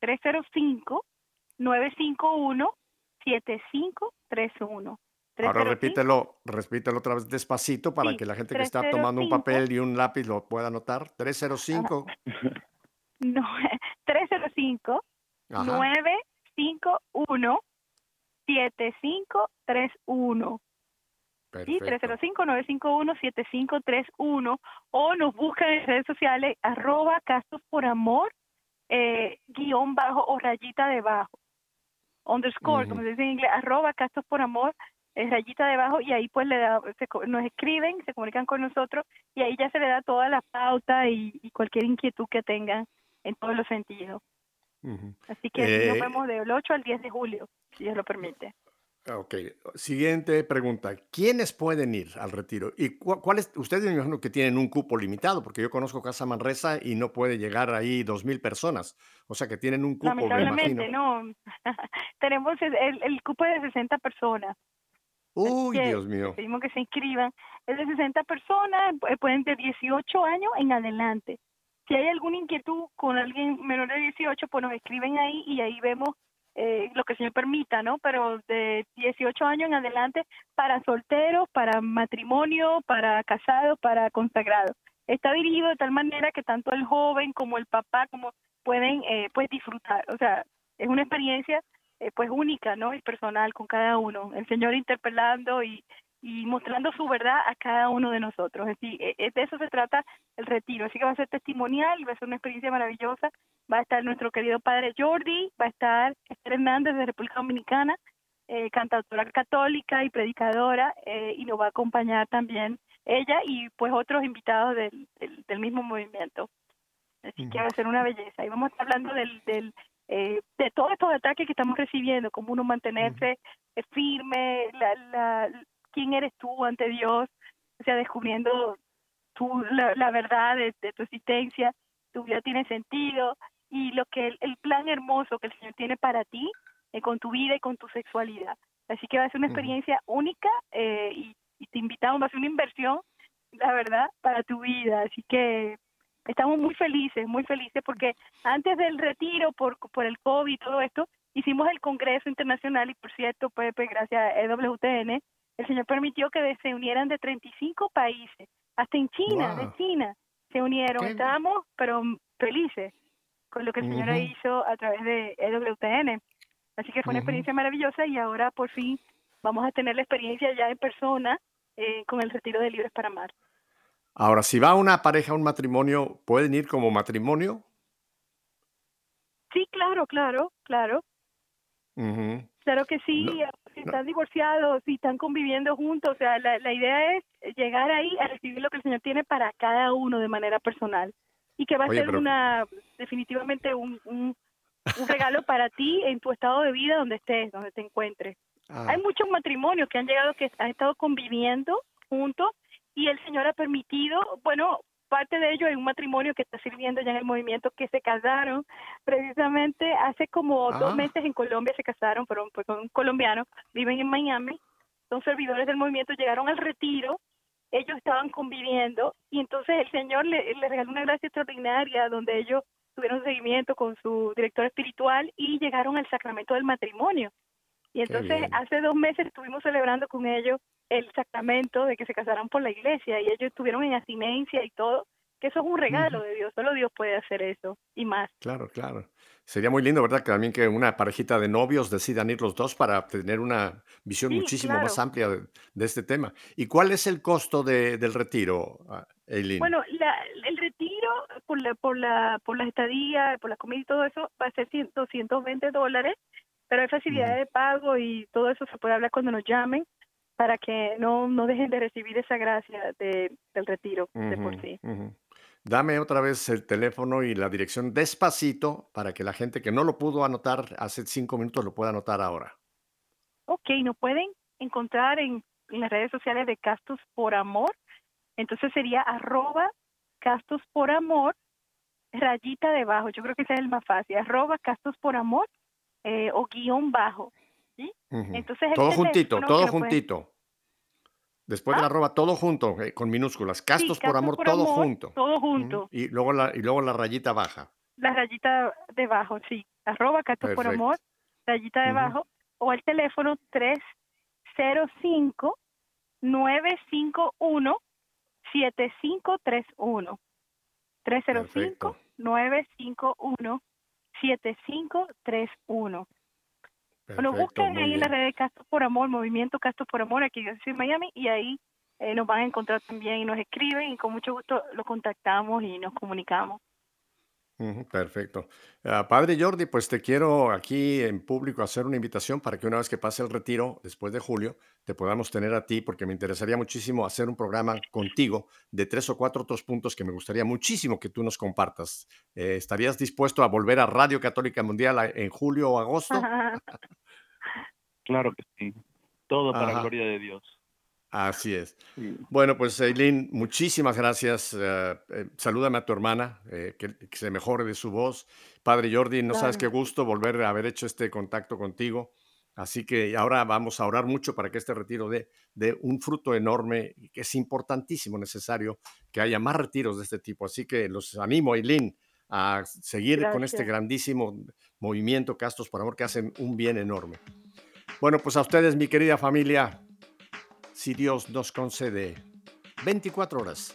C: 305-951-7531.
A: Ahora repítelo, repítelo otra vez despacito para
C: Sí,
A: que la gente que está tomando un
C: 305.
A: papel y un lápiz lo pueda anotar. 305.
C: No, 305
A: Ajá.
C: 951 7531. Sí,
A: Perfecto.
C: 305-951-7531 o nos buscan en redes sociales arroba castos por amor eh, guion bajo o rayita debajo underscore como se dice en inglés arroba castos por amor eh, rayita debajo y ahí pues le da, se nos escriben se comunican con nosotros y ahí ya se le da toda la pauta y, y cualquier inquietud que tengan en todos los sentidos Así que nos
A: Eh,
C: vemos del 8 al 10 de julio si Dios lo permite
A: Ok, siguiente pregunta. ¿Quiénes pueden ir al retiro? ¿Y cu- cuál es? Ustedes me imagino que tienen un cupo limitado, porque yo conozco Casa Manresa y no puede llegar ahí dos mil personas. O sea que tienen un cupo, me
C: lamentablemente
A: imagino.
C: no tenemos el, el, cupo de 60 personas
A: Uy, Dios mío.
C: pedimos que se inscriban. Es de 60 personas, pu- pueden de 18 años en adelante. Si hay alguna inquietud con alguien menor de 18, pues nos escriben ahí y ahí vemos eh, lo que el Señor permita, ¿no? Pero de 18 años en adelante para solteros, para matrimonio, para casados, para consagrados. Está dirigido de tal manera que tanto el joven como el papá como pueden eh, pues disfrutar. O sea, es una experiencia eh, pues única, ¿no? Y personal con cada uno. El Señor interpelando y, y mostrando su verdad a cada uno de nosotros. Es decir, eh, eh, de eso se trata el retiro. Así que va a ser testimonial, va a ser una experiencia maravillosa. Va a estar nuestro querido padre Jordi, va a estar Esther Hernández de República Dominicana, eh, cantautora católica y predicadora, eh, y nos va a acompañar también ella y pues otros invitados del, del, del mismo movimiento. Así que va a ser una belleza. Y vamos a estar hablando del, del eh, de todos estos ataques que estamos recibiendo, cómo uno mantenerse eh, firme, la, la, quién eres tú ante Dios, o sea, descubriendo tu, la, la verdad de, de tu existencia, tu vida tiene sentido y lo que el, el plan hermoso que el Señor tiene para ti eh, con tu vida y con tu sexualidad. Así que va a ser una experiencia única eh, y, y te invitamos, va a ser una inversión, la verdad, para tu vida. Así que estamos muy felices, muy felices porque antes del retiro por, por el COVID y todo esto, hicimos el Congreso Internacional y por cierto, Pepe, gracias a EWTN, el Señor permitió que se unieran de 35 países, hasta en China,
K: Wow.
C: de China, se unieron.
K: Qué-
C: Estábamos, pero felices con lo que el Señor hizo a través de EWTN. Así que fue una experiencia maravillosa y ahora por fin vamos a tener la experiencia ya en persona eh, con el retiro de Libres para Amar.
A: Ahora, si va una pareja a un matrimonio, ¿pueden ir como matrimonio?
C: Sí, claro, claro, claro. Claro que sí,
A: No,
C: si están divorciados, si están conviviendo juntos, o sea, la, la idea es llegar ahí a recibir lo que el Señor tiene para cada uno de manera personal y que va a
A: Oye,
C: ser
A: pero-
C: una, definitivamente un, un, un regalo para ti en tu estado de vida donde estés, donde te encuentres.
A: Ah.
C: Hay muchos matrimonios que han llegado, que han estado conviviendo juntos y el Señor ha permitido, bueno, parte de ello hay un matrimonio que está sirviendo ya en el movimiento que se casaron precisamente hace como
K: Ah.
C: dos meses en Colombia se casaron, pero pues, con un colombiano, viven en Miami, son servidores del movimiento, llegaron al retiro, ellos estaban conviviendo y entonces el Señor le, le regaló una gracia extraordinaria donde ellos tuvieron seguimiento con su director espiritual y llegaron al sacramento del matrimonio. Y entonces hace dos meses estuvimos celebrando con ellos el sacramento de que se casaran por la iglesia y ellos estuvieron en abstinencia y todo, que eso es un regalo de Dios, solo Dios puede hacer eso y más.
A: Claro, claro. Sería muy lindo, ¿verdad? Que también que una parejita de novios decidan ir los dos para tener una visión
C: Sí,
A: muchísimo
C: claro.
A: más amplia de, de este tema. ¿Y cuál es el costo de- del retiro, ah, Eileen?
C: Bueno, la, el retiro por la, por la, por la estadía, por la comida y todo eso va a ser 100, 220 dólares, pero hay facilidades de pago y todo eso se puede hablar cuando nos llamen para que no, no dejen de recibir esa gracia de, del retiro de por sí.
A: Dame otra vez el teléfono y la dirección despacito para que la gente que no lo pudo anotar hace cinco minutos lo pueda anotar ahora.
C: Ok, nos pueden encontrar en, en las redes sociales de Castos por Amor. Entonces sería arroba Castos por Amor, rayita debajo. Yo creo que ese es el más fácil. Arroba Castos por Amor eh, o guion bajo. ¿Sí? Entonces
A: todo juntito, todo
C: pueden-
A: juntito. Después de la arroba, todo junto, eh, con minúsculas. Castos por
C: Castos
A: amor,
C: por
A: todo
C: Amor,
A: junto.
C: Todo junto.
A: Y luego la, y luego la rayita baja.
C: La rayita debajo, sí. Arroba Castos por. Amor, rayita debajo. O el teléfono 305 951 7531. 305 951 7531. Bueno,
A: Perfecto,
C: busquen
A: muy
C: ahí en la
A: bien.
C: red de Castos por Amor, Movimiento Castos por Amor, aquí yo soy en Miami, y ahí eh, nos van a encontrar también y nos escriben y con mucho gusto lo contactamos y nos comunicamos.
A: Ujú, Perfecto. Ah, padre Jordi, pues te quiero aquí en público hacer una invitación para que una vez que pase el retiro, después de julio, te podamos tener a ti, porque me interesaría muchísimo hacer un programa contigo de tres o cuatro otros puntos que me gustaría muchísimo que tú nos compartas. Eh, ¿Estarías dispuesto a volver a Radio Católica Mundial a- en julio o agosto?
D: Claro que sí. Todo para
A: Ajá.
D: gloria de Dios.
A: Así es. Bueno, pues Eileen, muchísimas gracias. eh, eh, salúdame a tu hermana, eh, que, que se mejore de su voz. Padre Jordi, no sabes qué gusto volver a haber hecho este contacto contigo. Así que ahora vamos a orar mucho para que este retiro dé, dé un fruto enorme, que es importantísimo, necesario que haya más retiros de este tipo. Así que los animo, Eileen, a seguir con este
C: Gracias.
A: grandísimo movimiento Castos por Amor que hacen un bien enorme. Bueno, pues a ustedes, mi querida familia, si Dios nos concede 24 horas,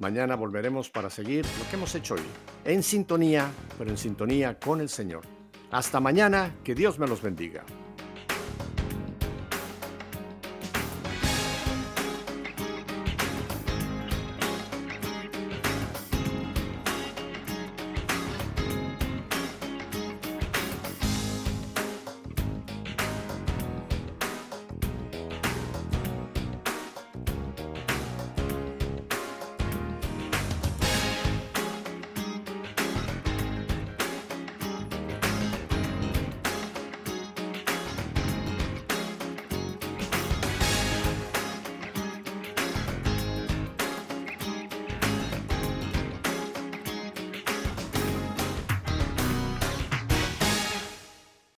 A: mañana volveremos para seguir lo que hemos hecho hoy, en sintonía, pero en sintonía con el Señor. Hasta mañana, que Dios me los bendiga.